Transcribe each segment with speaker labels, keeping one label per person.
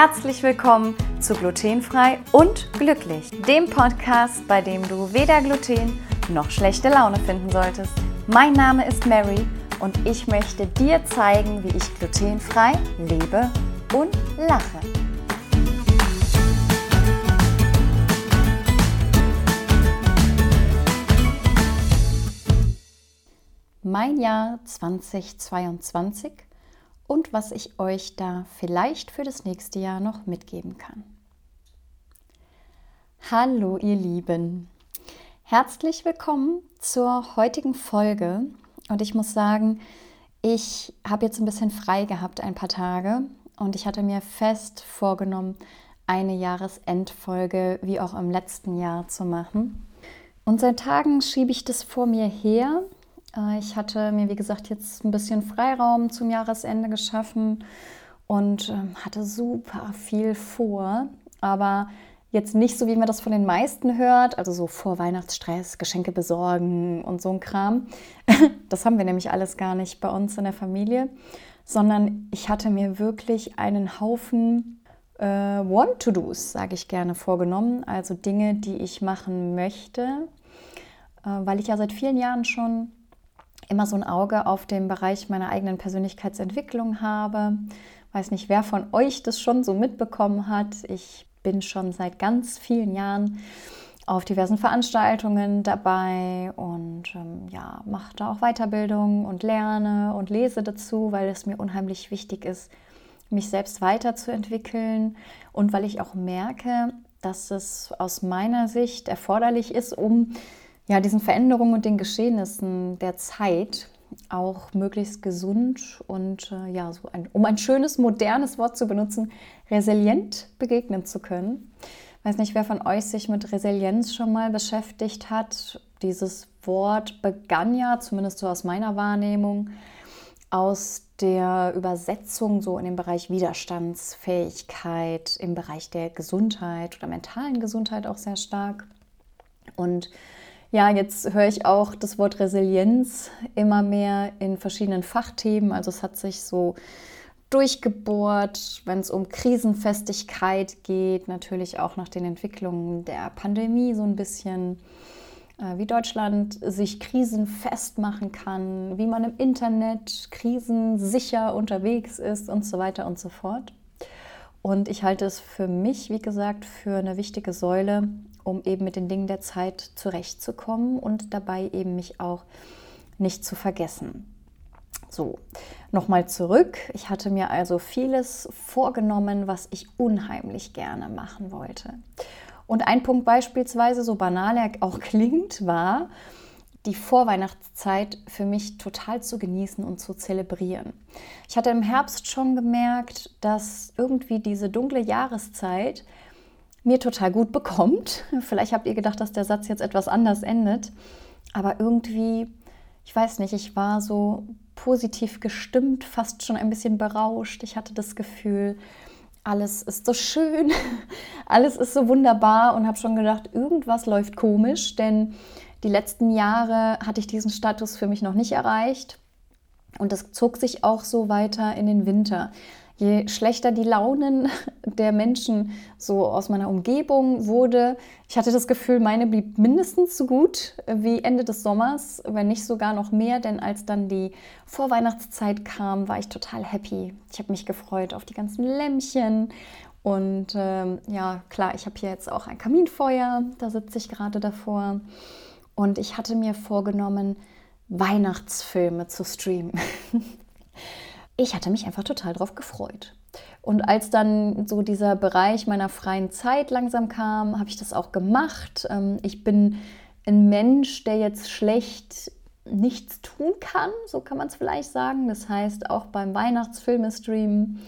Speaker 1: Herzlich willkommen zu Glutenfrei und Glücklich, dem Podcast, bei dem du weder Gluten noch schlechte Laune finden solltest. Mein Name ist Mary und ich möchte dir zeigen, wie ich glutenfrei lebe und lache. Mein Jahr 2022 und was ich euch da vielleicht für das nächste Jahr noch mitgeben kann. Hallo ihr Lieben, herzlich willkommen zur heutigen Folge und ich muss sagen, ich habe jetzt ein bisschen frei gehabt ein paar Tage und ich hatte mir fest vorgenommen, eine Jahresendfolge wie auch im letzten Jahr zu machen. Und seit Tagen schiebe ich das vor mir her ich hatte mir, wie gesagt, jetzt ein bisschen Freiraum zum Jahresende geschaffen und ähm, hatte super viel vor, aber jetzt nicht so, wie man das von den meisten hört, also so vor Weihnachtsstress, Geschenke besorgen und so ein Kram. Das haben wir nämlich alles gar nicht bei uns in der Familie, sondern ich hatte mir wirklich einen Haufen äh, Want-to-Dos, sage ich gerne, vorgenommen, also Dinge, die ich machen möchte, äh, weil ich ja seit vielen Jahren schon immer so ein Auge auf den Bereich meiner eigenen Persönlichkeitsentwicklung habe. Weiß nicht, wer von euch das schon so mitbekommen hat. Ich bin schon seit ganz vielen Jahren auf diversen Veranstaltungen dabei und ähm, ja, mache da auch Weiterbildung und lerne und lese dazu, weil es mir unheimlich wichtig ist, mich selbst weiterzuentwickeln und weil ich auch merke, dass es aus meiner Sicht erforderlich ist, um ja, diesen Veränderungen und den Geschehnissen der Zeit auch möglichst gesund und äh, ja, so ein, um ein schönes, modernes Wort zu benutzen, resilient begegnen zu können. Ich weiß nicht, wer von euch sich mit Resilienz schon mal beschäftigt hat. Dieses Wort begann ja, zumindest so aus meiner Wahrnehmung, aus der Übersetzung so in den Bereich Widerstandsfähigkeit, im Bereich der Gesundheit oder mentalen Gesundheit auch sehr stark. Und ja, jetzt höre ich auch das Wort Resilienz immer mehr in verschiedenen Fachthemen. Also es hat sich so durchgebohrt, wenn es um Krisenfestigkeit geht, natürlich auch nach den Entwicklungen der Pandemie so ein bisschen, äh, wie Deutschland sich krisenfest machen kann, wie man im Internet krisensicher unterwegs ist und so weiter und so fort. Und ich halte es für mich, wie gesagt, für eine wichtige Säule, um eben mit den Dingen der Zeit zurechtzukommen und dabei eben mich auch nicht zu vergessen. So, nochmal zurück. Ich hatte mir also vieles vorgenommen, was ich unheimlich gerne machen wollte. Und ein Punkt beispielsweise, so banal er auch klingt, war, die Vorweihnachtszeit für mich total zu genießen und zu zelebrieren. Ich hatte im Herbst schon gemerkt, dass irgendwie diese dunkle Jahreszeit mir total gut bekommt. Vielleicht habt ihr gedacht, dass der Satz jetzt etwas anders endet, aber irgendwie, ich weiß nicht, ich war so positiv gestimmt, fast schon ein bisschen berauscht. Ich hatte das Gefühl, alles ist so schön, alles ist so wunderbar und habe schon gedacht, irgendwas läuft komisch, denn die letzten Jahre hatte ich diesen Status für mich noch nicht erreicht und das zog sich auch so weiter in den Winter je schlechter die Launen der Menschen so aus meiner Umgebung wurde. Ich hatte das Gefühl, meine blieb mindestens so gut wie Ende des Sommers, wenn nicht sogar noch mehr, denn als dann die Vorweihnachtszeit kam, war ich total happy. Ich habe mich gefreut auf die ganzen Lämmchen und ähm, ja, klar, ich habe hier jetzt auch ein Kaminfeuer, da sitze ich gerade davor. Und ich hatte mir vorgenommen, Weihnachtsfilme zu streamen. ich hatte mich einfach total drauf gefreut. Und als dann so dieser Bereich meiner freien Zeit langsam kam, habe ich das auch gemacht. Ähm, ich bin ein Mensch, der jetzt schlecht nichts tun kann, so kann man es vielleicht sagen. Das heißt, auch beim Weihnachtsfilmestream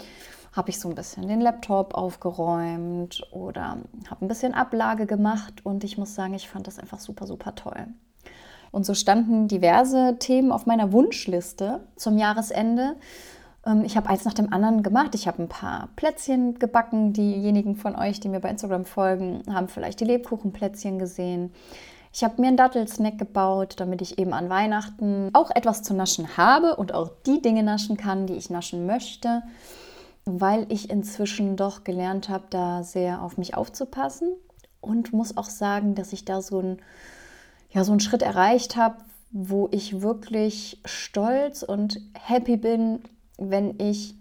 Speaker 1: habe ich so ein bisschen den Laptop aufgeräumt oder habe ein bisschen Ablage gemacht und ich muss sagen, ich fand das einfach super, super toll. Und so standen diverse Themen auf meiner Wunschliste zum Jahresende. Ähm, ich habe eins nach dem anderen gemacht. Ich habe ein paar Plätzchen gebacken. Diejenigen von euch, die mir bei Instagram folgen, haben vielleicht die Lebkuchenplätzchen gesehen. Ich habe mir einen Dattelsnack gebaut, damit ich eben an Weihnachten auch etwas zu naschen habe und auch die Dinge naschen kann, die ich naschen möchte. weil ich inzwischen doch gelernt habe, da sehr auf mich aufzupassen und muss auch sagen, dass ich da so, ein, ja, so einen Schritt erreicht habe, wo ich wirklich stolz und happy bin, wenn ich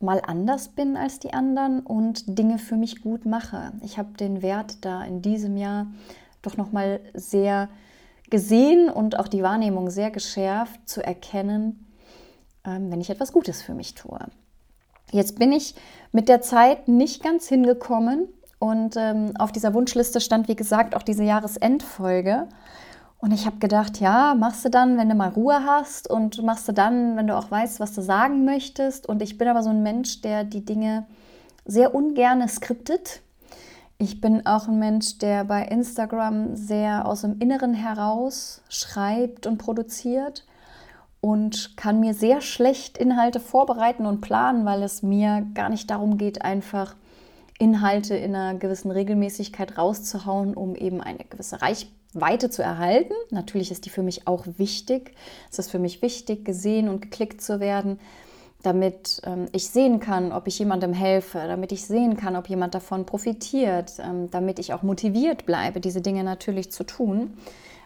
Speaker 1: mal anders bin als die anderen und Dinge für mich gut mache. Ich habe den Wert da in diesem Jahr doch noch mal sehr gesehen und auch die Wahrnehmung sehr geschärft zu erkennen, ähm, wenn ich etwas Gutes für mich tue. Jetzt bin ich mit der Zeit nicht ganz hingekommen und ähm, auf dieser Wunschliste stand, wie gesagt, auch diese Jahresendfolge. Und ich habe gedacht, ja, machst du dann, wenn du mal Ruhe hast und machst du dann, wenn du auch weißt, was du sagen möchtest. Und ich bin aber so ein Mensch, der die Dinge sehr ungern skriptet. Ich bin auch ein Mensch, der bei Instagram sehr aus dem Inneren heraus schreibt und produziert und kann mir sehr schlecht Inhalte vorbereiten und planen, weil es mir gar nicht darum geht, einfach Inhalte in einer gewissen Regelmäßigkeit rauszuhauen, um eben eine gewisse Reichweite zu erhalten. Natürlich ist die für mich auch wichtig. Es ist für mich wichtig, gesehen und geklickt zu werden, damit ähm, ich sehen kann, ob ich jemandem helfe, damit ich sehen kann, ob jemand davon profitiert, ähm, damit ich auch motiviert bleibe, diese Dinge natürlich zu tun.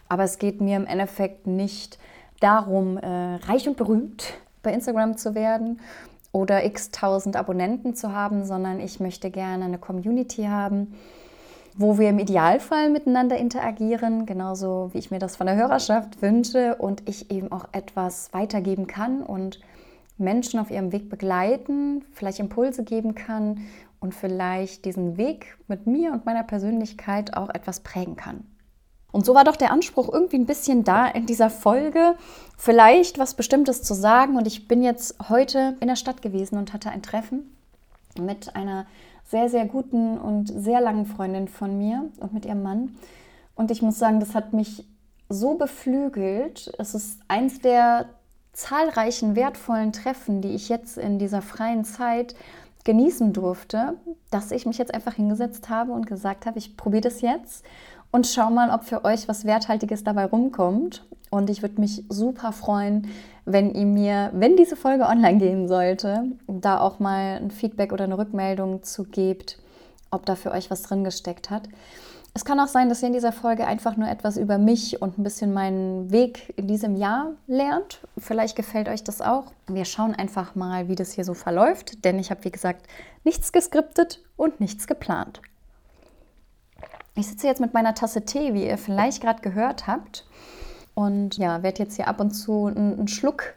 Speaker 1: Aber es geht mir im Endeffekt nicht darum, äh, reich und berühmt bei Instagram zu werden oder x tausend Abonnenten zu haben, sondern ich möchte gerne eine Community haben, wo wir im Idealfall miteinander interagieren, genauso wie ich mir das von der Hörerschaft wünsche und ich eben auch etwas weitergeben kann und Menschen auf ihrem Weg begleiten, vielleicht Impulse geben kann und vielleicht diesen Weg mit mir und meiner Persönlichkeit auch etwas prägen kann. Und so war doch der Anspruch irgendwie ein bisschen da in dieser Folge, vielleicht was Bestimmtes zu sagen. Und ich bin jetzt heute in der Stadt gewesen und hatte ein Treffen mit einer sehr, sehr guten und sehr langen Freundin von mir und mit ihrem Mann. Und ich muss sagen, das hat mich so beflügelt. Es ist eins der zahlreichen wertvollen Treffen, die ich jetzt in dieser freien Zeit genießen durfte, dass ich mich jetzt einfach hingesetzt habe und gesagt habe, ich probiere das jetzt und schau mal, ob für euch was Werthaltiges dabei rumkommt. Und ich würde mich super freuen, wenn ihr mir, wenn diese Folge online gehen sollte, da auch mal ein Feedback oder eine Rückmeldung zu gebt, ob da für euch was drin gesteckt hat. Es kann auch sein, dass ihr in dieser Folge einfach nur etwas über mich und ein bisschen meinen Weg in diesem Jahr lernt. Vielleicht gefällt euch das auch. Wir schauen einfach mal, wie das hier so verläuft, denn ich habe, wie gesagt, nichts geskriptet und nichts geplant. Ich sitze jetzt mit meiner Tasse Tee, wie ihr vielleicht gerade gehört habt. Und ja, werde jetzt hier ab und zu einen Schluck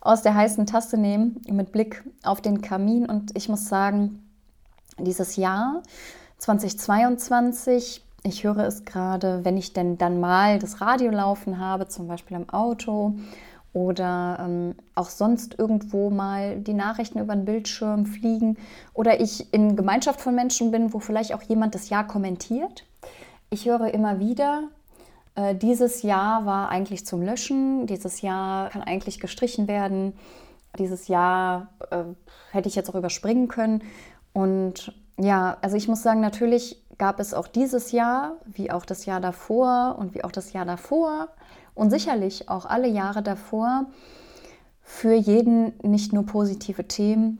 Speaker 1: aus der heißen Tasse nehmen mit Blick auf den Kamin. Und ich muss sagen, dieses Jahr 2022, ich höre es gerade, wenn ich denn dann mal das Radio laufen habe, zum Beispiel im Auto oder ähm, auch sonst irgendwo mal die Nachrichten über den Bildschirm fliegen oder ich in Gemeinschaft von Menschen bin, wo vielleicht auch jemand das Jahr kommentiert ich höre immer wieder, äh, dieses Jahr war eigentlich zum Löschen, dieses Jahr kann eigentlich gestrichen werden, dieses Jahr äh, hätte ich jetzt auch überspringen können. Und ja, also ich muss sagen, natürlich gab es auch dieses Jahr, wie auch das Jahr davor und wie auch das Jahr davor und sicherlich auch alle Jahre davor für jeden nicht nur positive Themen,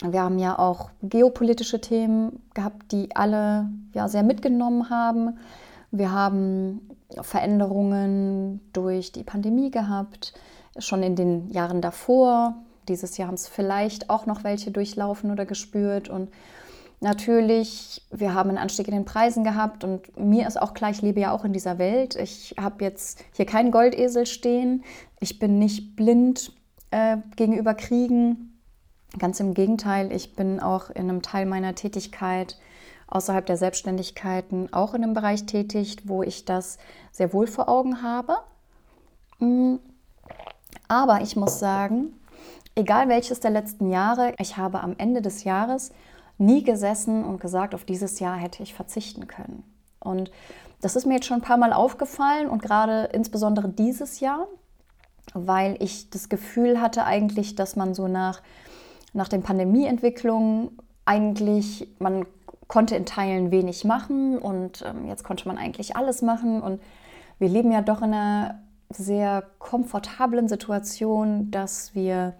Speaker 1: wir haben ja auch geopolitische Themen gehabt, die alle ja, sehr mitgenommen haben. Wir haben Veränderungen durch die Pandemie gehabt, schon in den Jahren davor. Dieses Jahr haben es vielleicht auch noch welche durchlaufen oder gespürt. Und natürlich, wir haben einen Anstieg in den Preisen gehabt. Und mir ist auch klar, ich lebe ja auch in dieser Welt. Ich habe jetzt hier keinen Goldesel stehen. Ich bin nicht blind äh, gegenüber Kriegen Ganz im Gegenteil, ich bin auch in einem Teil meiner Tätigkeit außerhalb der Selbstständigkeiten auch in einem Bereich tätig, wo ich das sehr wohl vor Augen habe. Mm. Aber ich muss sagen, egal welches der letzten Jahre, ich habe am Ende des Jahres nie gesessen und gesagt, auf dieses Jahr hätte ich verzichten können. Und das ist mir jetzt schon ein paar Mal aufgefallen und gerade insbesondere dieses Jahr, weil ich das Gefühl hatte eigentlich, dass man so nach nach den Pandemieentwicklungen eigentlich, man konnte in Teilen wenig machen und ähm, jetzt konnte man eigentlich alles machen. Und wir leben ja doch in einer sehr komfortablen Situation, dass wir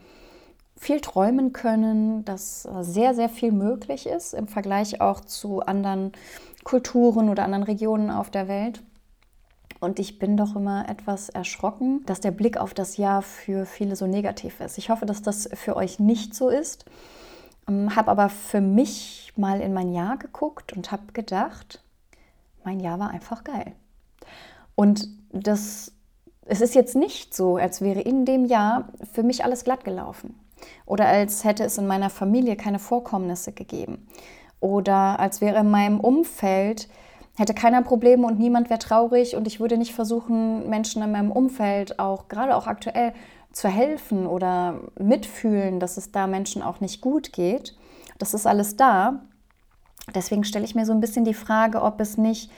Speaker 1: viel träumen können, dass sehr, sehr viel möglich ist im Vergleich auch zu anderen Kulturen oder anderen Regionen auf der Welt. Und ich bin doch immer etwas erschrocken, dass der Blick auf das Jahr für viele so negativ ist. Ich hoffe, dass das für euch nicht so ist. Ähm, habe aber für mich mal in mein Jahr geguckt und habe gedacht, mein Jahr war einfach geil. Und das, es ist jetzt nicht so, als wäre in dem Jahr für mich alles glatt gelaufen. Oder als hätte es in meiner Familie keine Vorkommnisse gegeben. Oder als wäre in meinem Umfeld hätte keiner Probleme und niemand wäre traurig und ich würde nicht versuchen, Menschen in meinem Umfeld auch, gerade auch aktuell, zu helfen oder mitfühlen, dass es da Menschen auch nicht gut geht. Das ist alles da. Deswegen stelle ich mir so ein bisschen die Frage, ob es nicht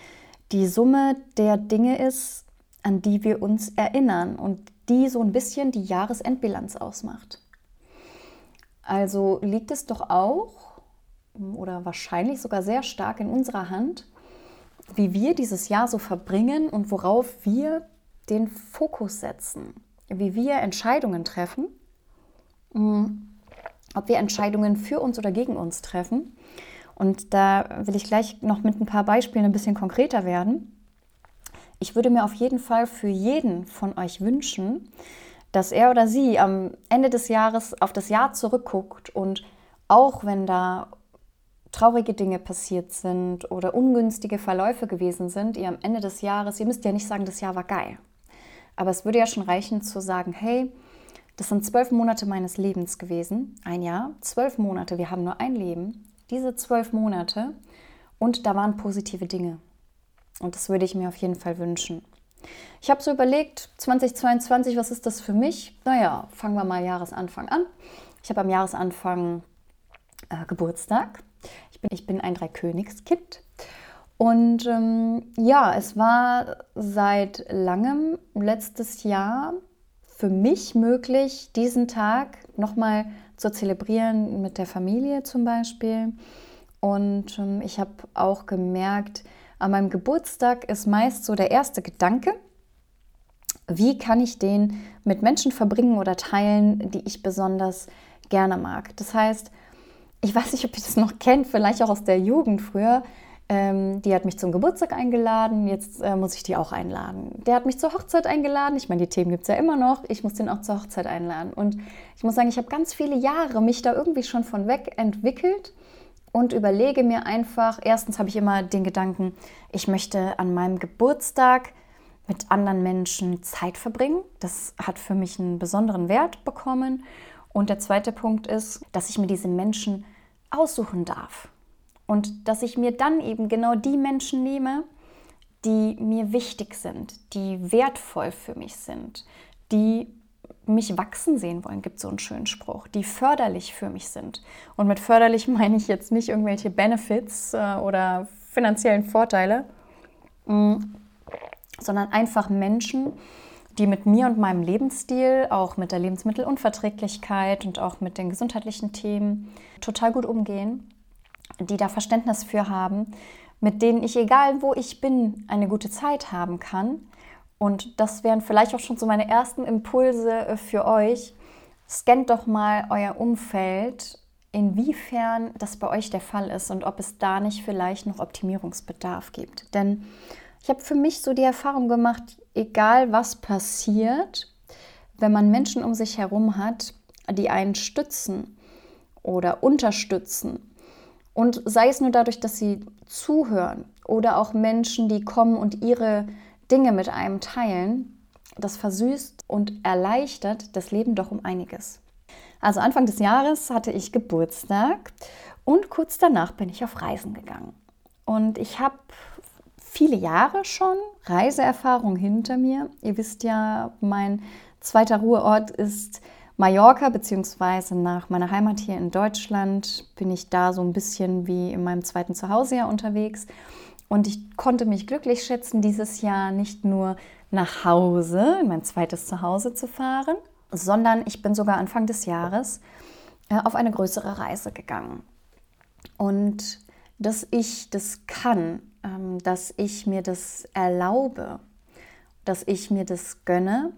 Speaker 1: die Summe der Dinge ist, an die wir uns erinnern und die so ein bisschen die Jahresendbilanz ausmacht. Also liegt es doch auch oder wahrscheinlich sogar sehr stark in unserer Hand, wie wir dieses Jahr so verbringen und worauf wir den Fokus setzen, wie wir Entscheidungen treffen, mm, ob wir Entscheidungen für uns oder gegen uns treffen. Und da will ich gleich noch mit ein paar Beispielen ein bisschen konkreter werden. Ich würde mir auf jeden Fall für jeden von euch wünschen, dass er oder sie am Ende des Jahres auf das Jahr zurückguckt und auch wenn da traurige Dinge passiert sind oder ungünstige Verläufe gewesen sind, ihr am Ende des Jahres, ihr müsst ja nicht sagen, das Jahr war geil. Aber es würde ja schon reichen zu sagen, hey, das sind zwölf Monate meines Lebens gewesen, ein Jahr, zwölf Monate, wir haben nur ein Leben, diese zwölf Monate und da waren positive Dinge. Und das würde ich mir auf jeden Fall wünschen. Ich habe so überlegt, 2022, was ist das für mich? Naja, fangen wir mal Jahresanfang an. Ich habe am Jahresanfang äh, Geburtstag. Ich bin, ich bin ein Dreikönigskind. Und ähm, ja, es war seit langem letztes Jahr für mich möglich, diesen Tag nochmal zu zelebrieren mit der Familie zum Beispiel. Und ähm, ich habe auch gemerkt, an meinem Geburtstag ist meist so der erste Gedanke, wie kann ich den mit Menschen verbringen oder teilen, die ich besonders gerne mag. Das heißt, ich weiß nicht, ob ihr das noch kennt, vielleicht auch aus der Jugend früher. Ähm, die hat mich zum Geburtstag eingeladen, jetzt äh, muss ich die auch einladen. Der hat mich zur Hochzeit eingeladen. Ich meine, die Themen gibt es ja immer noch. Ich muss den auch zur Hochzeit einladen. Und ich muss sagen, ich habe ganz viele Jahre mich da irgendwie schon von weg entwickelt und überlege mir einfach, erstens habe ich immer den Gedanken, ich möchte an meinem Geburtstag mit anderen Menschen Zeit verbringen. Das hat für mich einen besonderen Wert bekommen. Und der zweite Punkt ist, dass ich mir diese Menschen aussuchen darf. Und dass ich mir dann eben genau die Menschen nehme, die mir wichtig sind, die wertvoll für mich sind, die mich wachsen sehen wollen, gibt so einen schönen Spruch, die förderlich für mich sind. Und mit förderlich meine ich jetzt nicht irgendwelche Benefits äh, oder finanziellen Vorteile, mm, sondern einfach Menschen, die mit mir und meinem Lebensstil, auch mit der Lebensmittelunverträglichkeit und auch mit den gesundheitlichen Themen total gut umgehen, die da Verständnis für haben, mit denen ich, egal wo ich bin, eine gute Zeit haben kann. Und das wären vielleicht auch schon so meine ersten Impulse äh, für euch. Scannt doch mal euer Umfeld, inwiefern das bei euch der Fall ist und ob es da nicht vielleicht noch Optimierungsbedarf gibt. Denn ich habe für mich so die Erfahrung gemacht, egal was passiert, wenn man Menschen um sich herum hat, die einen stützen oder unterstützen, und sei es nur dadurch, dass sie zuhören oder auch Menschen, die kommen und ihre Dinge mit einem teilen, das versüßt und erleichtert das Leben doch um einiges. Also Anfang des Jahres hatte ich Geburtstag und kurz danach bin ich auf Reisen gegangen. Und ich habe viele Jahre schon Reiseerfahrung hinter mir. Ihr wisst ja, mein zweiter Ruheort ist Mallorca, beziehungsweise nach meiner Heimat hier in Deutschland bin ich da so ein bisschen wie in meinem zweiten Zuhause ja unterwegs. Und ich konnte mich glücklich schätzen, dieses Jahr nicht nur nach Hause, in mein zweites Zuhause zu fahren, sondern ich bin sogar Anfang des Jahres äh, auf eine größere Reise gegangen. Und dass ich das kann, ähm, dass ich mir das erlaube, dass ich mir das gönne,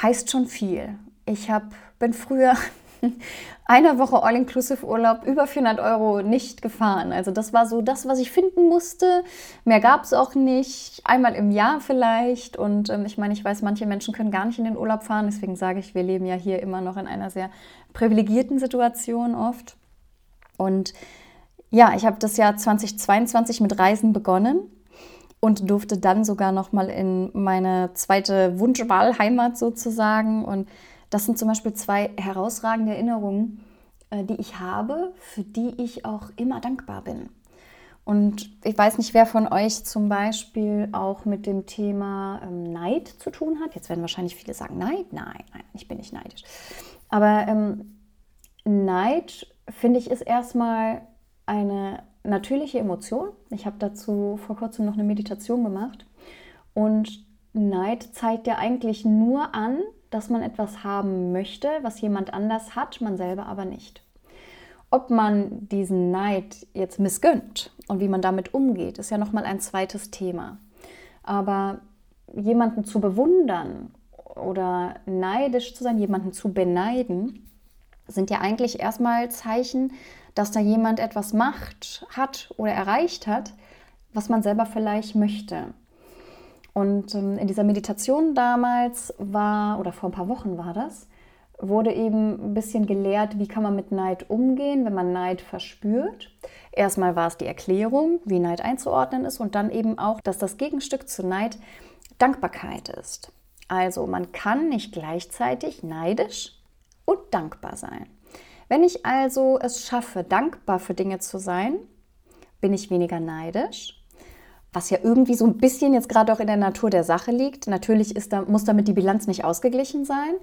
Speaker 1: heißt schon viel. Ich hab, bin früher einer Woche All-Inclusive-Urlaub über 400 Euro nicht gefahren. Also das war so das, was ich finden musste. Mehr gab es auch nicht. Einmal im Jahr vielleicht. Und ähm, ich meine, ich weiß, manche Menschen können gar nicht in den Urlaub fahren. Deswegen sage ich, wir leben ja hier immer noch in einer sehr privilegierten Situation oft. Und ja, ich habe das Jahr 2022 mit Reisen begonnen und durfte dann sogar noch mal in meine zweite Wunschwahlheimat sozusagen. Und das sind zum Beispiel zwei herausragende Erinnerungen, äh, die ich habe, für die ich auch immer dankbar bin. Und ich weiß nicht, wer von euch zum Beispiel auch mit dem Thema ähm, Neid zu tun hat. Jetzt werden wahrscheinlich viele sagen, Neid, nein, nein, ich bin nicht neidisch. Aber ähm, Neid, finde ich, ist erstmal eine natürliche Emotion. Ich habe dazu vor kurzem noch eine Meditation gemacht. Und Neid zeigt ja eigentlich nur an, dass man etwas haben möchte, was jemand anders hat, man selber aber nicht. Ob man diesen Neid jetzt missgönnt und wie man damit umgeht, ist ja nochmal ein zweites Thema. Aber jemanden zu bewundern oder neidisch zu sein, jemanden zu beneiden, sind ja eigentlich erstmal Zeichen, dass da jemand etwas macht, hat oder erreicht hat, was man selber vielleicht möchte. Und ähm, in dieser Meditation damals war, oder vor ein paar Wochen war das, wurde eben ein bisschen gelehrt, wie kann man mit Neid umgehen, wenn man Neid verspürt. Erstmal war es die Erklärung, wie Neid einzuordnen ist und dann eben auch, dass das Gegenstück zu Neid Dankbarkeit ist. Also man kann nicht gleichzeitig neidisch und dankbar sein. Wenn ich also es schaffe, dankbar für Dinge zu sein, bin ich weniger neidisch was ja irgendwie so ein bisschen jetzt gerade auch in der Natur der Sache liegt. Natürlich ist da, muss damit die Bilanz nicht ausgeglichen sein,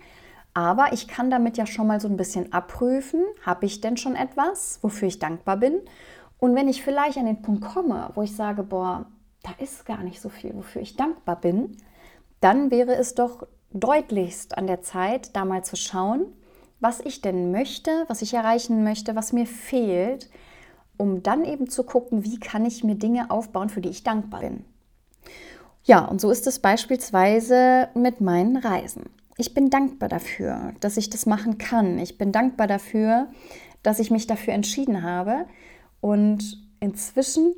Speaker 1: aber ich kann damit ja schon mal so ein bisschen abprüfen, habe ich denn schon etwas, wofür ich dankbar bin? Und wenn ich vielleicht an den Punkt komme, wo ich sage, boah, da ist gar nicht so viel, wofür ich dankbar bin, dann wäre es doch deutlichst an der Zeit, da mal zu schauen, was ich denn möchte, was ich erreichen möchte, was mir fehlt, um dann eben zu gucken, wie kann ich mir Dinge aufbauen, für die ich dankbar bin. Ja, und so ist es beispielsweise mit meinen Reisen. Ich bin dankbar dafür, dass ich das machen kann. Ich bin dankbar dafür, dass ich mich dafür entschieden habe. Und inzwischen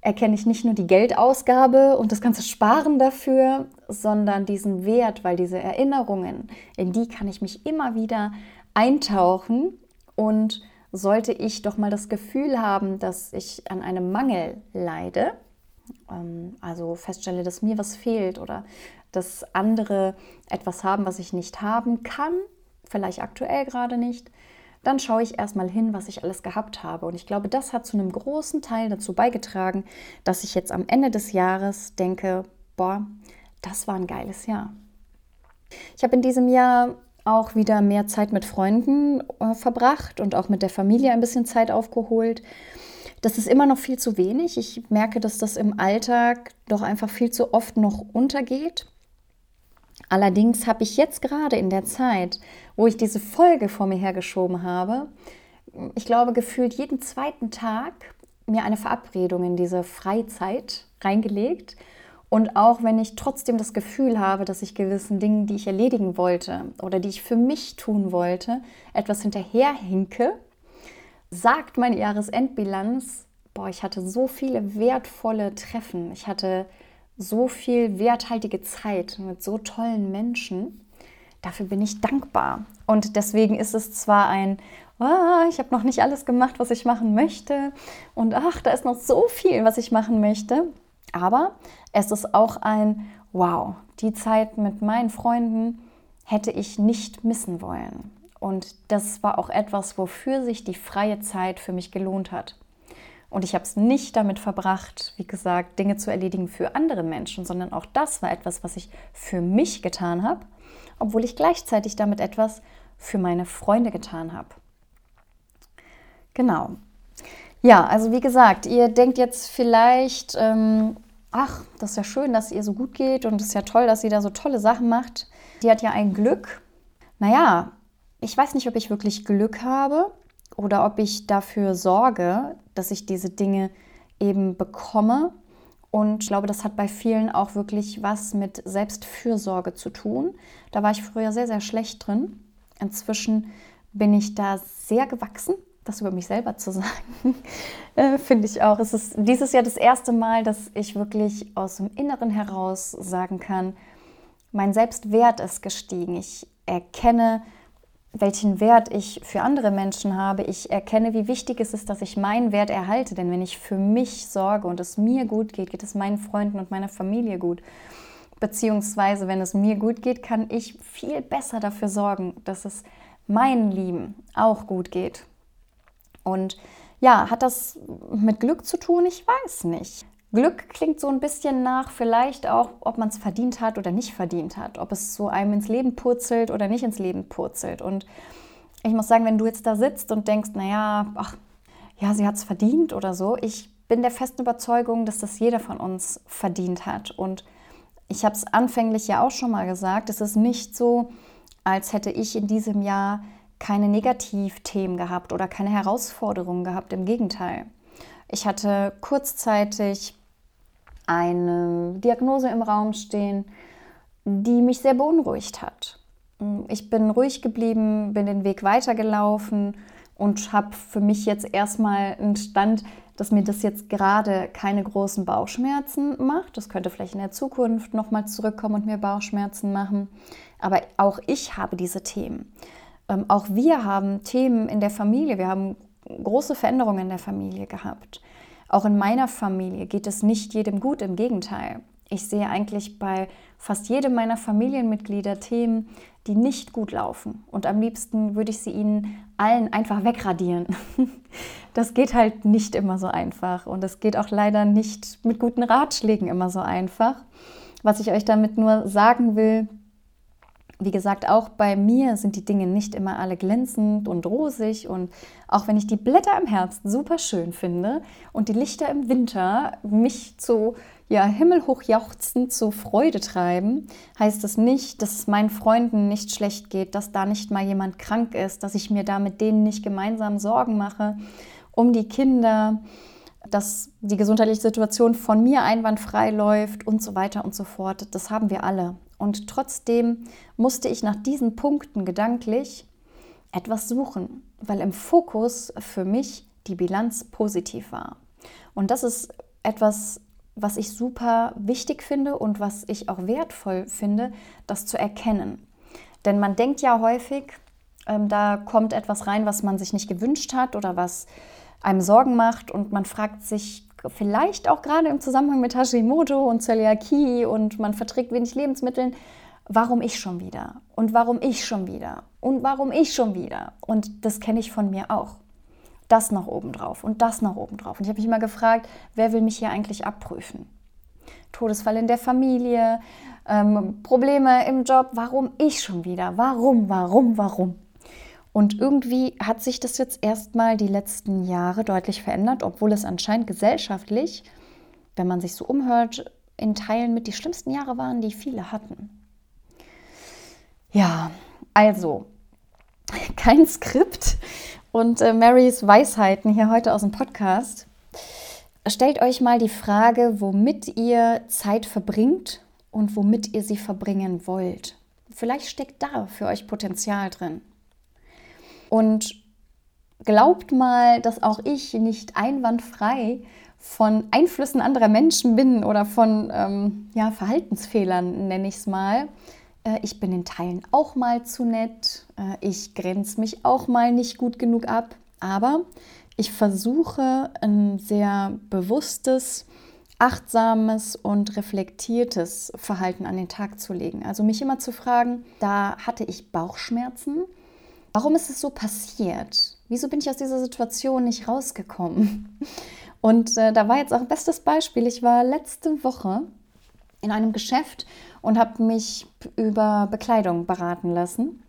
Speaker 1: erkenne ich nicht nur die Geldausgabe und das ganze Sparen dafür, sondern diesen Wert, weil diese Erinnerungen, in die kann ich mich immer wieder eintauchen und sollte ich doch mal das Gefühl haben, dass ich an einem Mangel leide, ähm, also feststelle, dass mir was fehlt oder dass andere etwas haben, was ich nicht haben kann, vielleicht aktuell gerade nicht, dann schaue ich erstmal hin, was ich alles gehabt habe. Und ich glaube, das hat zu einem großen Teil dazu beigetragen, dass ich jetzt am Ende des Jahres denke, boah, das war ein geiles Jahr. Ich habe in diesem Jahr auch wieder mehr Zeit mit Freunden äh, verbracht und auch mit der Familie ein bisschen Zeit aufgeholt. Das ist immer noch viel zu wenig. Ich merke, dass das im Alltag doch einfach viel zu oft noch untergeht. Allerdings habe ich jetzt gerade in der Zeit, wo ich diese Folge vor mir hergeschoben habe, ich glaube, gefühlt jeden zweiten Tag mir eine Verabredung in diese Freizeit reingelegt und auch wenn ich trotzdem das Gefühl habe, dass ich gewissen Dingen, die ich erledigen wollte oder die ich für mich tun wollte, etwas hinterherhinke, sagt meine Jahresendbilanz, boah, ich hatte so viele wertvolle Treffen, ich hatte so viel werthaltige Zeit mit so tollen Menschen. Dafür bin ich dankbar. Und deswegen ist es zwar ein, oh, ich habe noch nicht alles gemacht, was ich machen möchte. Und ach, da ist noch so viel, was ich machen möchte. Aber es ist auch ein Wow, die Zeit mit meinen Freunden hätte ich nicht missen wollen. Und das war auch etwas, wofür sich die freie Zeit für mich gelohnt hat. Und ich habe es nicht damit verbracht, wie gesagt, Dinge zu erledigen für andere Menschen, sondern auch das war etwas, was ich für mich getan habe, obwohl ich gleichzeitig damit etwas für meine Freunde getan habe. Genau. Ja, also wie gesagt, ihr denkt jetzt vielleicht, ähm, ach, das ist ja schön, dass es ihr so gut geht und es ist ja toll, dass sie da so tolle Sachen macht. Die hat ja ein Glück. Naja, ich weiß nicht, ob ich wirklich Glück habe oder ob ich dafür sorge, dass ich diese Dinge eben bekomme. Und ich glaube, das hat bei vielen auch wirklich was mit Selbstfürsorge zu tun. Da war ich früher sehr, sehr schlecht drin. Inzwischen bin ich da sehr gewachsen. Das über mich selber zu sagen, äh, finde ich auch. Es ist dieses Jahr das erste Mal, dass ich wirklich aus dem Inneren heraus sagen kann, mein Selbstwert ist gestiegen. Ich erkenne, welchen Wert ich für andere Menschen habe. Ich erkenne, wie wichtig es ist, dass ich meinen Wert erhalte. Denn wenn ich für mich sorge und es mir gut geht, geht es meinen Freunden und meiner Familie gut. Beziehungsweise, wenn es mir gut geht, kann ich viel besser dafür sorgen, dass es meinen Lieben auch gut geht. Und ja, hat das mit Glück zu tun? Ich weiß nicht. Glück klingt so ein bisschen nach vielleicht auch, ob man es verdient hat oder nicht verdient hat, ob es so einem ins Leben purzelt oder nicht ins Leben purzelt. Und ich muss sagen, wenn du jetzt da sitzt und denkst, naja, ach, ja, sie hat es verdient oder so, ich bin der festen Überzeugung, dass das jeder von uns verdient hat. Und ich habe es anfänglich ja auch schon mal gesagt, es ist nicht so, als hätte ich in diesem Jahr keine Negativthemen gehabt oder keine Herausforderungen gehabt. Im Gegenteil. Ich hatte kurzzeitig eine Diagnose im Raum stehen, die mich sehr beunruhigt hat. Ich bin ruhig geblieben, bin den Weg weitergelaufen und habe für mich jetzt erstmal einen Stand, dass mir das jetzt gerade keine großen Bauchschmerzen macht. Das könnte vielleicht in der Zukunft nochmal zurückkommen und mir Bauchschmerzen machen. Aber auch ich habe diese Themen. Ähm, auch wir haben Themen in der Familie. Wir haben große Veränderungen in der Familie gehabt. Auch in meiner Familie geht es nicht jedem gut, im Gegenteil. Ich sehe eigentlich bei fast jedem meiner Familienmitglieder Themen, die nicht gut laufen. Und am liebsten würde ich sie ihnen allen einfach wegradieren. Das geht halt nicht immer so einfach. Und es geht auch leider nicht mit guten Ratschlägen immer so einfach. Was ich euch damit nur sagen will, wie gesagt, auch bei mir sind die Dinge nicht immer alle glänzend und rosig. Und auch wenn ich die Blätter im Herbst super schön finde und die Lichter im Winter mich zu ja, himmelhoch jauchzend zu Freude treiben, heißt das nicht, dass es meinen Freunden nicht schlecht geht, dass da nicht mal jemand krank ist, dass ich mir da mit denen nicht gemeinsam Sorgen mache um die Kinder, dass die gesundheitliche Situation von mir einwandfrei läuft und so weiter und so fort. Das haben wir alle. Und trotzdem musste ich nach diesen Punkten gedanklich etwas suchen, weil im Fokus für mich die Bilanz positiv war. Und das ist etwas, was ich super wichtig finde und was ich auch wertvoll finde, das zu erkennen. Denn man denkt ja häufig, ähm, da kommt etwas rein, was man sich nicht gewünscht hat oder was einem Sorgen macht und man fragt sich vielleicht auch gerade im Zusammenhang mit Hashimoto und Zöliakie und man verträgt wenig Lebensmittel, warum ich schon wieder und warum ich schon wieder und warum ich schon wieder und das kenne ich von mir auch. Das noch oben drauf und das noch oben drauf. Und ich habe mich immer gefragt, wer will mich hier eigentlich abprüfen? Todesfall in der Familie, ähm, Probleme im Job, warum ich schon wieder? Warum, warum, warum? Und irgendwie hat sich das jetzt erstmal die letzten Jahre deutlich verändert, obwohl es anscheinend gesellschaftlich, wenn man sich so umhört, in Teilen mit die schlimmsten Jahre waren, die viele hatten. Ja, also kein Skript und äh, Marys Weisheiten hier heute aus dem Podcast. Stellt euch mal die Frage, womit ihr Zeit verbringt und womit ihr sie verbringen wollt. Vielleicht steckt da für euch Potenzial drin. Und glaubt mal, dass auch ich nicht einwandfrei von Einflüssen anderer Menschen bin oder von ähm, ja, Verhaltensfehlern, nenne ich es mal. Äh, ich bin in Teilen auch mal zu nett. Äh, ich grenze mich auch mal nicht gut genug ab. Aber ich versuche ein sehr bewusstes, achtsames und reflektiertes Verhalten an den Tag zu legen. Also mich immer zu fragen, da hatte ich Bauchschmerzen Warum ist es so passiert? Wieso bin ich aus dieser Situation nicht rausgekommen? Und äh, da war jetzt auch ein bestes Beispiel. Ich war letzte Woche in einem Geschäft und habe mich über Bekleidung beraten lassen.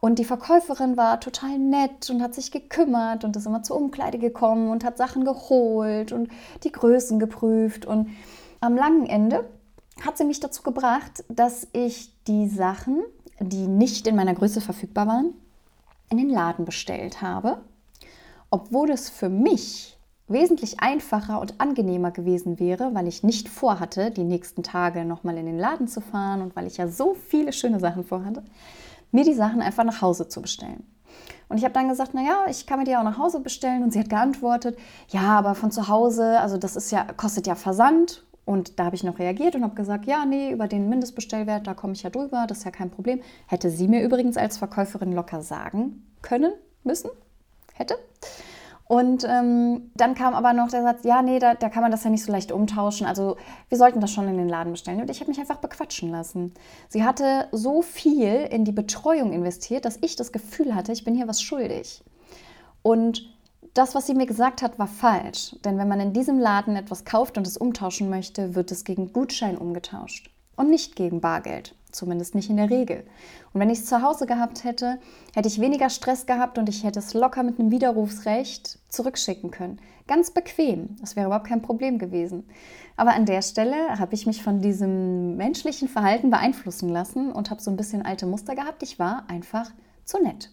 Speaker 1: Und die Verkäuferin war total nett und hat sich gekümmert und ist immer zur Umkleide gekommen und hat Sachen geholt und die Größen geprüft. Und am langen Ende hat sie mich dazu gebracht, dass ich die Sachen, die nicht in meiner Größe verfügbar waren, in den Laden bestellt habe, obwohl es für mich wesentlich einfacher und angenehmer gewesen wäre, weil ich nicht vorhatte, die nächsten Tage nochmal in den Laden zu fahren und weil ich ja so viele schöne Sachen vorhatte, mir die Sachen einfach nach Hause zu bestellen. Und ich habe dann gesagt, naja, ich kann mir die auch nach Hause bestellen. Und sie hat geantwortet, ja, aber von zu Hause, also das ist ja, kostet ja Versand. Und da habe ich noch reagiert und habe gesagt, ja, nee, über den Mindestbestellwert, da komme ich ja drüber, das ist ja kein Problem. Hätte sie mir übrigens als Verkäuferin locker sagen können, müssen, hätte. Und ähm, dann kam aber noch der Satz, ja, nee, da, da, kann man das ja nicht so leicht umtauschen. Also wir sollten das schon in den Laden bestellen. Und ich habe mich einfach bequatschen lassen. Sie hatte so viel in die Betreuung investiert, dass ich das Gefühl hatte, ich bin hier was schuldig. Und das, was sie mir gesagt hat, war falsch. Denn wenn man in diesem Laden etwas kauft und es umtauschen möchte, wird es gegen Gutschein umgetauscht und nicht gegen Bargeld. Zumindest nicht in der Regel. Und wenn ich es zu Hause gehabt hätte, hätte ich weniger Stress gehabt und ich hätte es locker mit einem Widerrufsrecht zurückschicken können. Ganz bequem. Das wäre überhaupt kein Problem gewesen. Aber an der Stelle habe ich mich von diesem menschlichen Verhalten beeinflussen lassen und habe so ein bisschen alte Muster gehabt. Ich war einfach zu nett.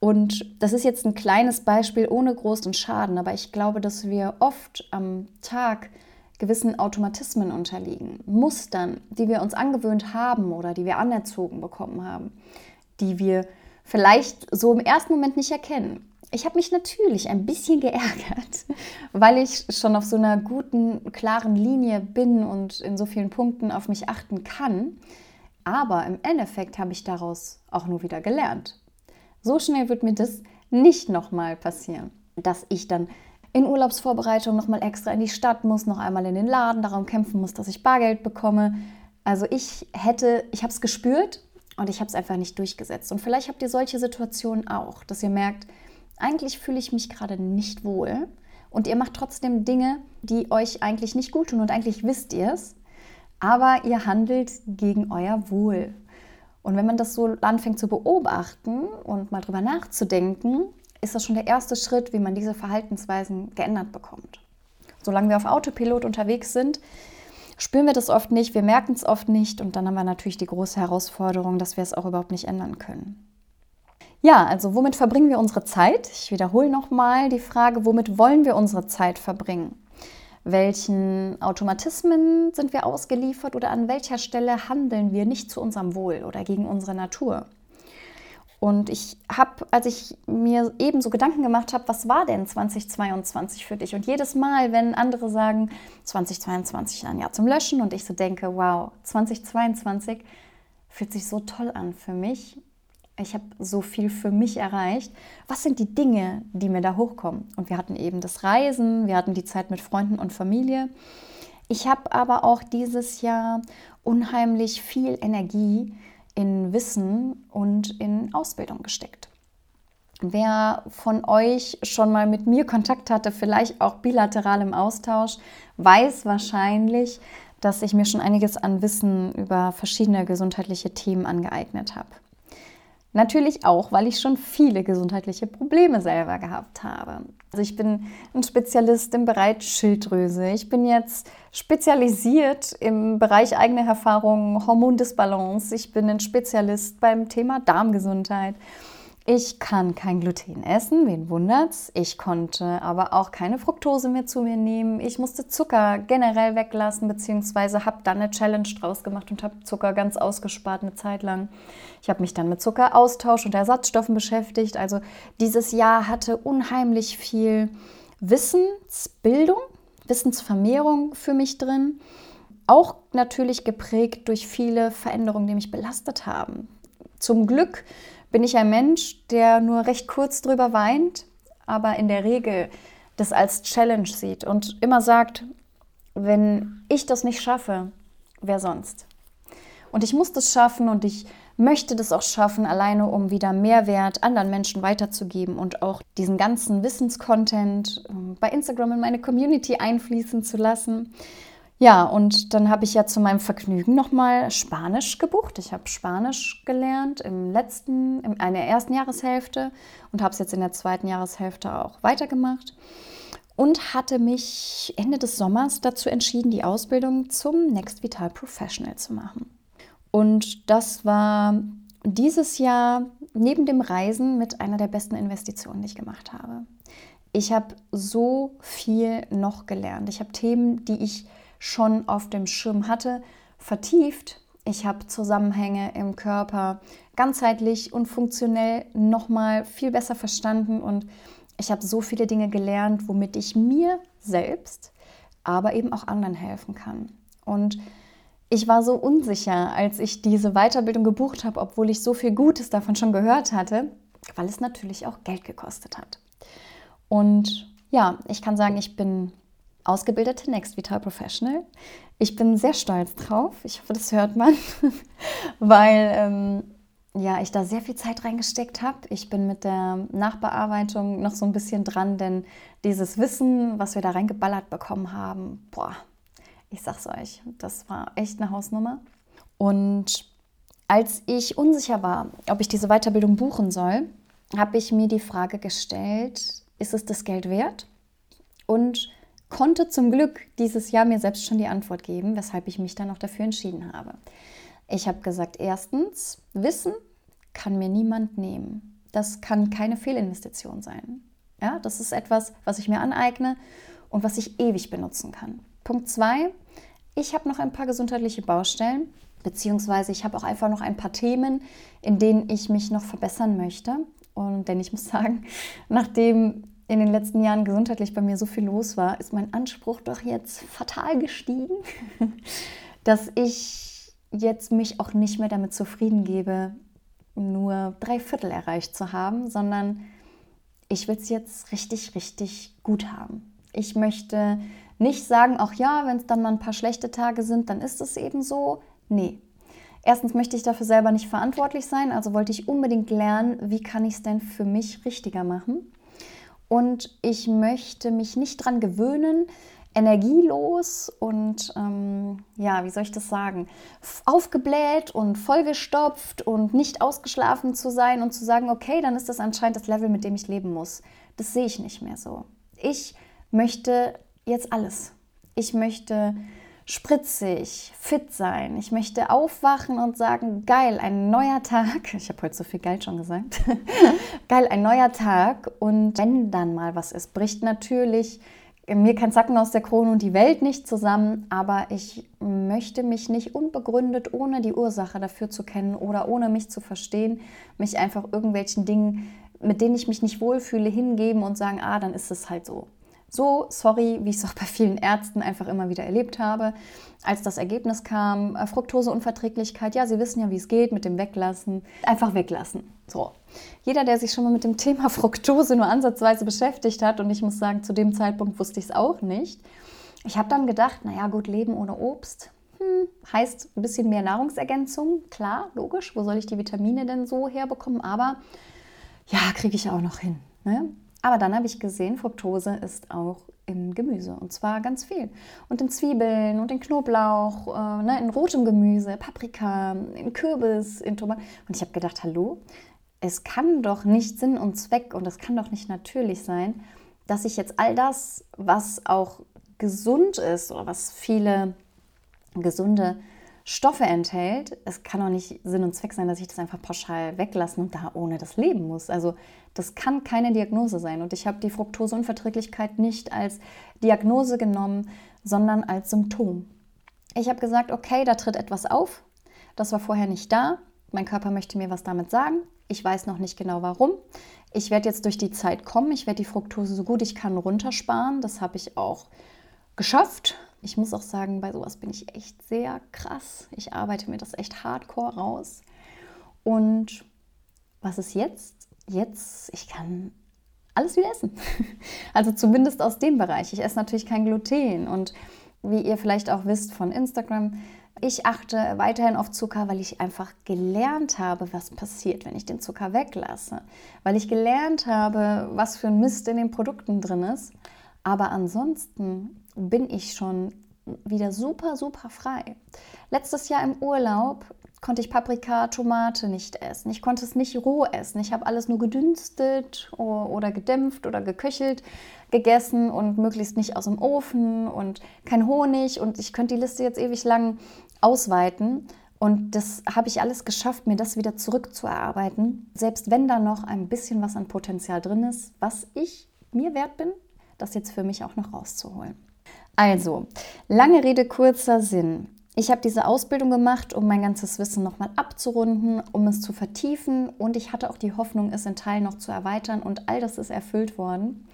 Speaker 1: Und das ist jetzt ein kleines Beispiel ohne großen Schaden, aber ich glaube, dass wir oft am Tag gewissen Automatismen unterliegen, Mustern, die wir uns angewöhnt haben oder die wir anerzogen bekommen haben, die wir vielleicht so im ersten Moment nicht erkennen. Ich habe mich natürlich ein bisschen geärgert, weil ich schon auf so einer guten, klaren Linie bin und in so vielen Punkten auf mich achten kann. Aber im Endeffekt habe ich daraus auch nur wieder gelernt. So schnell wird mir das nicht nochmal passieren, dass ich dann in Urlaubsvorbereitung nochmal extra in die Stadt muss, noch einmal in den Laden, darum kämpfen muss, dass ich Bargeld bekomme. Also ich hätte, ich habe es gespürt und ich habe es einfach nicht durchgesetzt. Und vielleicht habt ihr solche Situationen auch, dass ihr merkt, eigentlich fühle ich mich gerade nicht wohl und ihr macht trotzdem Dinge, die euch eigentlich nicht gut tun und eigentlich wisst ihr es, aber ihr handelt gegen euer Wohl. Und wenn man das so anfängt zu beobachten und mal drüber nachzudenken, ist das schon der erste Schritt, wie man diese Verhaltensweisen geändert bekommt. Solange wir auf Autopilot unterwegs sind, spüren wir das oft nicht, wir merken es oft nicht und dann haben wir natürlich die große Herausforderung, dass wir es auch überhaupt nicht ändern können. Ja, also womit verbringen wir unsere Zeit? Ich wiederhole nochmal die Frage, womit wollen wir unsere Zeit verbringen? Welchen Automatismen sind wir ausgeliefert oder an welcher Stelle handeln wir nicht zu unserem Wohl oder gegen unsere Natur? Und ich habe, als ich mir eben so Gedanken gemacht habe, was war denn 2022 für dich? Und jedes Mal, wenn andere sagen, 2022 ein Jahr zum Löschen und ich so denke, wow, 2022 fühlt sich so toll an für mich. Ich habe so viel für mich erreicht. Was sind die Dinge, die mir da hochkommen? Und wir hatten eben das Reisen, wir hatten die Zeit mit Freunden und Familie. Ich habe aber auch dieses Jahr unheimlich viel Energie in Wissen und in Ausbildung gesteckt. Wer von euch schon mal mit mir Kontakt hatte, vielleicht auch bilateral im Austausch, weiß wahrscheinlich, dass ich mir schon einiges an Wissen über verschiedene gesundheitliche Themen angeeignet habe. Natürlich auch, weil ich schon viele gesundheitliche Probleme selber gehabt habe. Also ich bin ein Spezialist im Bereich Schilddrüse. Ich bin jetzt spezialisiert im Bereich eigene Erfahrungen, Hormondisbalance. Ich bin ein Spezialist beim Thema Darmgesundheit. Ich kann kein Gluten essen, wen wundert's? Ich konnte aber auch keine Fructose mehr zu mir nehmen. Ich musste Zucker generell weglassen, beziehungsweise habe dann eine Challenge draus gemacht und habe Zucker ganz ausgespart eine Zeit lang. Ich habe mich dann mit Zuckeraustausch und Ersatzstoffen beschäftigt. Also dieses Jahr hatte unheimlich viel Wissensbildung, Wissensvermehrung für mich drin. Auch natürlich geprägt durch viele Veränderungen, die mich belastet haben. Zum Glück bin ich ein Mensch, der nur recht kurz drüber weint, aber in der Regel das als Challenge sieht und immer sagt, wenn ich das nicht schaffe, wer sonst? Und ich muss das schaffen und ich möchte das auch schaffen, alleine um wieder Mehrwert anderen Menschen weiterzugeben und auch diesen ganzen Wissenscontent ähm, bei Instagram in meine Community einfließen zu lassen. Ja, und dann habe ich ja zu meinem Vergnügen nochmal Spanisch gebucht. Ich habe Spanisch gelernt im letzten, in einer ersten Jahreshälfte und habe es jetzt in der zweiten Jahreshälfte auch weitergemacht und hatte mich Ende des Sommers dazu entschieden, die Ausbildung zum Next Vital Professional zu machen. Und das war dieses Jahr neben dem Reisen mit einer der besten Investitionen, die ich gemacht habe. Ich habe so viel noch gelernt. Ich habe Themen, die ich schon auf dem Schirm hatte, vertieft. Ich habe Zusammenhänge im Körper ganzheitlich und funktionell nochmal viel besser verstanden und ich habe so viele Dinge gelernt, womit ich mir selbst, aber eben auch anderen helfen kann. Und ich war so unsicher, als ich diese Weiterbildung gebucht habe, obwohl ich so viel Gutes davon schon gehört hatte, weil es natürlich auch Geld gekostet hat. Und ja, ich kann sagen, ich bin ausgebildete Next Vital Professional. Ich bin sehr stolz drauf. Ich hoffe, das hört man, weil ähm, ja, ich da sehr viel Zeit reingesteckt habe. Ich bin mit der Nachbearbeitung noch so ein bisschen dran, denn dieses Wissen, was wir da reingeballert bekommen haben, boah, ich sag's euch, das war echt eine Hausnummer. Und als ich unsicher war, ob ich diese Weiterbildung buchen soll, habe ich mir die Frage gestellt, ist es das Geld wert? Und konnte zum Glück dieses Jahr mir selbst schon die Antwort geben, weshalb ich mich dann auch dafür entschieden habe. Ich habe gesagt, erstens, Wissen kann mir niemand nehmen. Das kann keine Fehlinvestition sein. Ja, das ist etwas, was ich mir aneigne und was ich ewig benutzen kann. Punkt zwei, ich habe noch ein paar gesundheitliche Baustellen, beziehungsweise ich habe auch einfach noch ein paar Themen, in denen ich mich noch verbessern möchte. Und denn ich muss sagen, nachdem in den letzten Jahren gesundheitlich bei mir so viel los war, ist mein Anspruch doch jetzt fatal gestiegen, dass ich jetzt mich auch nicht mehr damit zufrieden gebe, nur drei Viertel erreicht zu haben, sondern ich will es jetzt richtig, richtig gut haben. Ich möchte nicht sagen, ach ja, wenn es dann mal ein paar schlechte Tage sind, dann ist es eben so. Nee. Erstens möchte ich dafür selber nicht verantwortlich sein, also wollte ich unbedingt lernen, wie kann ich es denn für mich richtiger machen. Und ich möchte mich nicht daran gewöhnen, energielos und ähm, ja, wie soll ich das sagen, aufgebläht und vollgestopft und nicht ausgeschlafen zu sein und zu sagen, okay, dann ist das anscheinend das Level, mit dem ich leben muss. Das sehe ich nicht mehr so. Ich möchte jetzt alles. Ich möchte spritzig, fit sein. Ich möchte aufwachen und sagen, geil, ein neuer Tag. Ich habe heute so viel geil schon gesagt. geil, ein neuer Tag. Und wenn dann mal was ist, bricht natürlich mir kein Zacken aus der Krone und die Welt nicht zusammen, aber ich möchte mich nicht unbegründet, ohne die Ursache dafür zu kennen oder ohne mich zu verstehen, mich einfach irgendwelchen Dingen, mit denen ich mich nicht wohlfühle, hingeben und sagen, ah, dann ist es halt so. So, sorry, wie ich es auch bei vielen Ärzten einfach immer wieder erlebt habe, als das Ergebnis kam, äh, Fructoseunverträglichkeit, ja, Sie wissen ja, wie es geht mit dem Weglassen, einfach weglassen. So. Jeder, der sich schon mal mit dem Thema Fructose nur ansatzweise beschäftigt hat, und ich muss sagen, zu dem Zeitpunkt wusste ich es auch nicht, ich habe dann gedacht, naja, gut, Leben ohne Obst, hm, heißt ein bisschen mehr Nahrungsergänzung, klar, logisch, wo soll ich die Vitamine denn so herbekommen, aber ja, kriege ich auch noch hin. Ne? Aber dann habe ich gesehen, Fructose ist auch in Gemüse und zwar ganz viel. Und in Zwiebeln und in Knoblauch, äh, ne, in rotem Gemüse, Paprika, in Kürbis, in Tomaten. Und ich habe gedacht, hallo, es kann doch nicht Sinn und Zweck und es kann doch nicht natürlich sein, dass ich jetzt all das, was auch gesund ist oder was viele gesunde Stoffe enthält, es kann auch nicht Sinn und Zweck sein, dass ich das einfach pauschal weglassen und da ohne das leben muss. Also das kann keine Diagnose sein. Und ich habe die Fructoseunverträglichkeit nicht als Diagnose genommen, sondern als Symptom. Ich habe gesagt, okay, da tritt etwas auf. Das war vorher nicht da. Mein Körper möchte mir was damit sagen. Ich weiß noch nicht genau warum. Ich werde jetzt durch die Zeit kommen. Ich werde die Fructose so gut ich kann runtersparen. Das habe ich auch geschafft ich muss auch sagen, bei sowas bin ich echt sehr krass. Ich arbeite mir das echt hardcore raus. Und was ist jetzt? Jetzt, ich kann alles wieder essen. Also zumindest aus dem Bereich. Ich esse natürlich kein Gluten. Und wie ihr vielleicht auch wisst von Instagram, ich achte weiterhin auf Zucker, weil ich einfach gelernt habe, was passiert, wenn ich den Zucker weglasse. Weil ich gelernt habe, was für ein Mist in den Produkten drin ist. Aber ansonsten bin ich schon wieder super, super frei. Letztes Jahr im Urlaub konnte ich Paprika, Tomate nicht essen. Ich konnte es nicht roh essen. Ich habe alles nur gedünstet oder gedämpft oder geköchelt gegessen und möglichst nicht aus dem Ofen und kein Honig. Und ich könnte die Liste jetzt ewig lang ausweiten. Und das habe ich alles geschafft, mir das wieder zurückzuerarbeiten. Selbst wenn da noch ein bisschen was an Potenzial drin ist, was ich mir wert bin, das jetzt für mich auch noch rauszuholen. Also, lange Rede, kurzer Sinn. Ich habe diese Ausbildung gemacht, um mein ganzes Wissen nochmal abzurunden, um es zu vertiefen und ich hatte auch die Hoffnung, es in Teilen noch zu erweitern und all das ist erfüllt worden.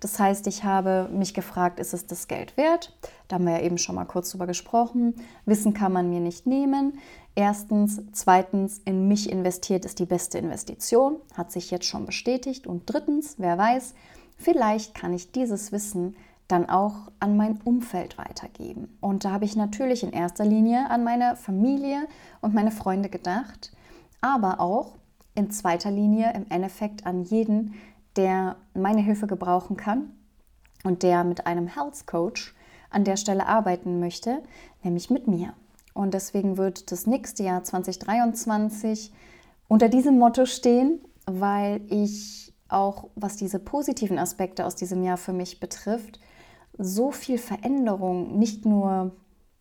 Speaker 1: Das heißt, ich habe mich gefragt, ist es das Geld wert? Da haben wir ja eben schon mal kurz drüber gesprochen. Wissen kann man mir nicht nehmen. Erstens, zweitens, in mich investiert ist die beste Investition, hat sich jetzt schon bestätigt. Und drittens, wer weiß, vielleicht kann ich dieses Wissen dann auch an mein Umfeld weitergeben. Und da habe ich natürlich in erster Linie an meine Familie und meine Freunde gedacht, aber auch in zweiter Linie im Endeffekt an jeden, der meine Hilfe gebrauchen kann und der mit einem Health Coach an der Stelle arbeiten möchte, nämlich mit mir. Und deswegen wird das nächste Jahr 2023 unter diesem Motto stehen, weil ich auch, was diese positiven Aspekte aus diesem Jahr für mich betrifft, so viel Veränderung, nicht nur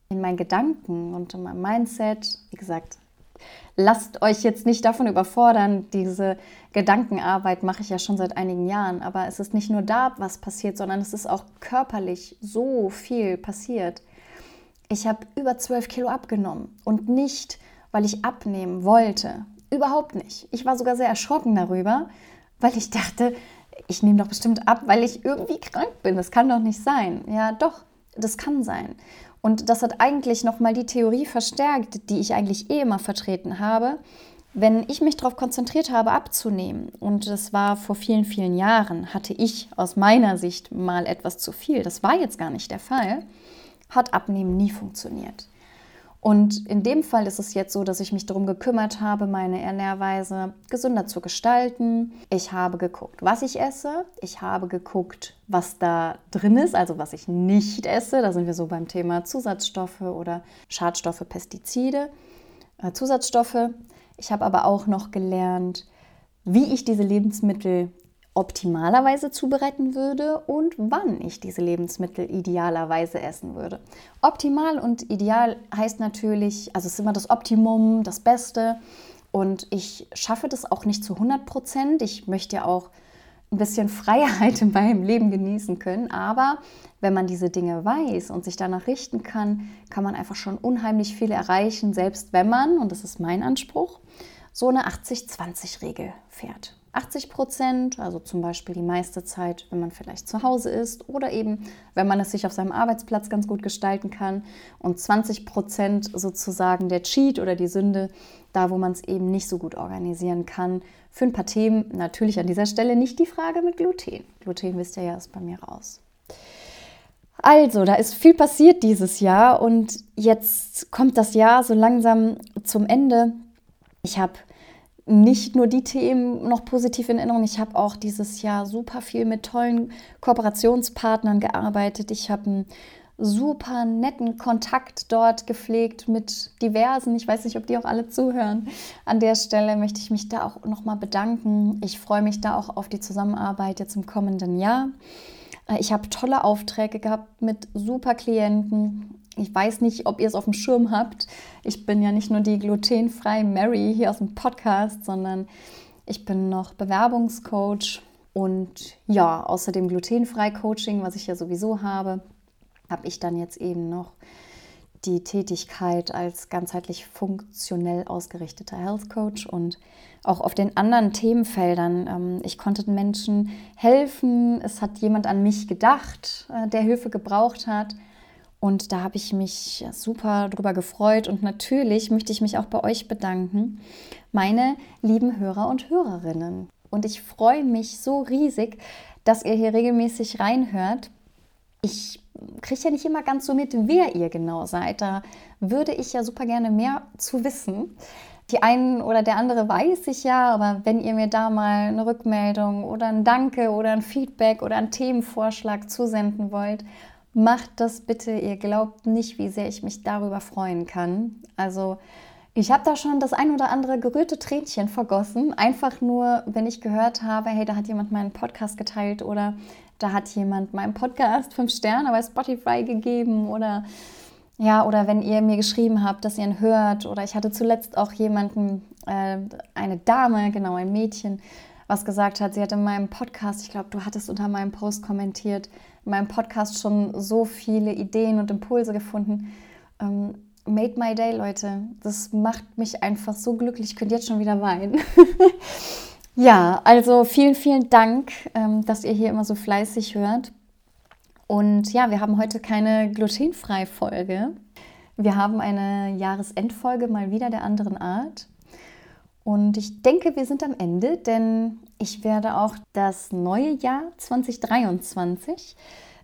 Speaker 1: in meinen Gedanken und in meinem Mindset, wie gesagt, lasst euch jetzt nicht davon überfordern. Diese Gedankenarbeit mache ich ja schon seit einigen Jahren, aber es ist nicht nur da, was passiert, sondern es ist auch körperlich so viel passiert. Ich habe über 12 Kilo abgenommen und nicht, weil ich abnehmen wollte. Überhaupt nicht. Ich war sogar sehr erschrocken darüber, weil ich dachte, ich nehme doch bestimmt ab, weil ich irgendwie krank bin. Das kann doch nicht sein. Ja, doch, das kann sein. Und das hat eigentlich nochmal die Theorie verstärkt, die ich eigentlich eh immer vertreten habe. Wenn ich mich darauf konzentriert habe, abzunehmen, und das war vor vielen, vielen Jahren, hatte ich aus meiner Sicht mal etwas zu viel, das war jetzt gar nicht der Fall, hat Abnehmen nie funktioniert. Und in dem Fall ist es jetzt so, dass ich mich darum gekümmert habe, meine Ernährweise gesünder zu gestalten. Ich habe geguckt, was ich esse. Ich habe geguckt, was da drin ist, also was ich nicht esse. Da sind wir so beim Thema Zusatzstoffe oder Schadstoffe, Pestizide, äh, Zusatzstoffe. Ich habe aber auch noch gelernt, wie ich diese Lebensmittel optimalerweise zubereiten würde und wann ich diese Lebensmittel idealerweise essen würde. Optimal und ideal heißt natürlich, also es ist immer das Optimum, das Beste. Und ich schaffe das auch nicht zu 100 Prozent. Ich möchte ja auch ein bisschen Freiheit in meinem Leben genießen können. Aber wenn man diese Dinge weiß und sich danach richten kann, kann man einfach schon unheimlich viel erreichen, selbst wenn man, und das ist mein Anspruch, so eine 80-20-Regel fährt. 80 Prozent, also zum Beispiel die meiste Zeit, wenn man vielleicht zu Hause ist oder eben, wenn man es sich auf seinem Arbeitsplatz ganz gut gestalten kann und 20 Prozent sozusagen der Cheat oder die Sünde, da wo man es eben nicht so gut organisieren kann. Für ein paar Themen natürlich an dieser Stelle nicht die Frage mit Gluten. Gluten wisst ihr ja, ist bei mir raus. Also, da ist viel passiert dieses Jahr und jetzt kommt das Jahr so langsam zum Ende. Ich habe nicht nur die Themen noch positiv in Erinnerung. Ich habe auch dieses Jahr super viel mit tollen Kooperationspartnern gearbeitet. Ich habe einen super netten Kontakt dort gepflegt mit diversen. Ich weiß nicht, ob die auch alle zuhören. An der Stelle möchte ich mich da auch nochmal bedanken. Ich freue mich da auch auf die Zusammenarbeit jetzt im kommenden Jahr. Äh, ich habe tolle Aufträge gehabt mit super Klienten. Ich weiß nicht, ob ihr es auf dem Schirm habt. Ich bin ja nicht nur die glutenfreie Mary hier aus dem Podcast, sondern ich bin noch Bewerbungscoach und ja, außer dem glutenfrei Coaching, was ich ja sowieso habe, habe ich dann jetzt eben noch die Tätigkeit als ganzheitlich funktionell ausgerichteter Health Coach und auch auf den anderen Themenfeldern. Ähm, ich konnte den Menschen helfen. Es hat jemand an mich gedacht, äh, der Hilfe gebraucht hat. Und da habe ich mich super drüber gefreut. Und natürlich möchte ich mich auch bei euch bedanken, meine lieben Hörer und Hörerinnen. Und ich freue mich so riesig, dass ihr hier regelmäßig reinhört. Ich kriege ja nicht immer ganz so mit, wer ihr genau seid. Da würde ich ja super gerne mehr zu wissen. Die einen oder der andere weiß ich ja, aber wenn ihr mir da mal eine Rückmeldung oder ein Danke oder ein Feedback oder einen Themenvorschlag zusenden wollt, macht das bitte. Ihr glaubt nicht, wie sehr ich mich darüber freuen kann. Also ich habe da schon das ein oder andere gerührte Tränchen vergossen, einfach nur, wenn ich gehört habe, hey, da hat jemand meinen Podcast geteilt oder da hat jemand meinem Podcast fünf Sterne bei Spotify gegeben oder ja, oder wenn ihr mir geschrieben habt, dass ihr ihn hört oder ich hatte zuletzt auch jemanden, äh, eine Dame, genau ein Mädchen, was gesagt hat, sie hat in meinem Podcast, ich glaube, du hattest unter meinem Post kommentiert, in meinem Podcast schon so viele Ideen und Impulse gefunden. Ähm, made my day, Leute. Das macht mich einfach so glücklich. Ich könnte jetzt schon wieder weinen. ja, also vielen, vielen Dank, ähm, dass ihr hier immer so fleißig hört. Und ja, wir haben heute keine glutenfreie Folge. Wir haben eine Jahresendfolge mal wieder der anderen Art. Und ich denke, wir sind am Ende, denn ich werde auch das neue Jahr 2023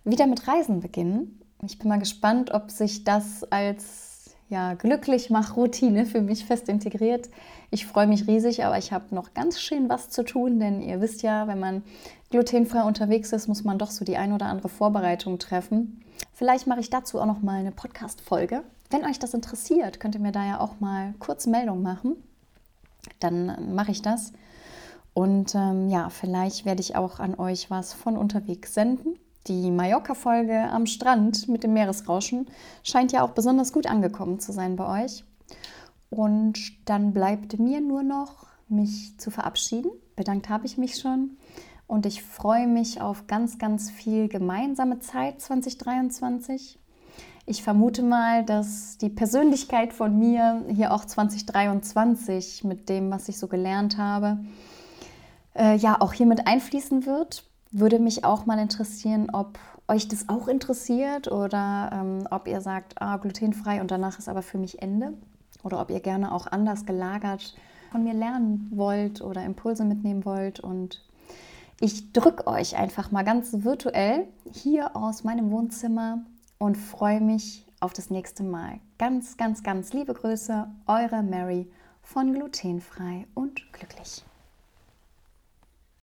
Speaker 1: wieder mit Reisen beginnen. Ich bin mal gespannt, ob sich das als ja, glücklich mach Routine für mich fest integriert. Ich freue mich riesig, aber ich habe noch ganz schön was zu tun, denn ihr wisst ja, wenn man glutenfrei unterwegs ist, muss man doch so die ein oder andere Vorbereitung treffen. Vielleicht mache ich dazu auch noch mal eine Podcast Folge. Wenn euch das interessiert, könnt ihr mir da ja auch mal kurz Meldung machen. Dann mache ich das. Und ähm, ja, vielleicht werde ich auch an euch was von unterwegs senden. Die Mallorca-Folge am Strand mit dem Meeresrauschen scheint ja auch besonders gut angekommen zu sein bei euch. Und dann bleibt mir nur noch, mich zu verabschieden. Bedankt habe ich mich schon. Und ich freue mich auf ganz, ganz viel gemeinsame Zeit 2023. Ich vermute mal, dass die Persönlichkeit von mir hier auch 2023 mit dem, was ich so gelernt habe, äh, ja auch hier mit einfließen wird. Würde mich auch mal interessieren, ob euch das auch interessiert oder ähm, ob ihr sagt, ah, glutenfrei und danach ist aber für mich Ende. Oder ob ihr gerne auch anders gelagert von mir lernen wollt oder Impulse mitnehmen wollt. Und ich drücke euch einfach mal ganz virtuell hier aus meinem Wohnzimmer und freue mich auf das nächste Mal. Ganz, ganz, ganz liebe Grüße, eure Mary von Glutenfrei und Glücklich.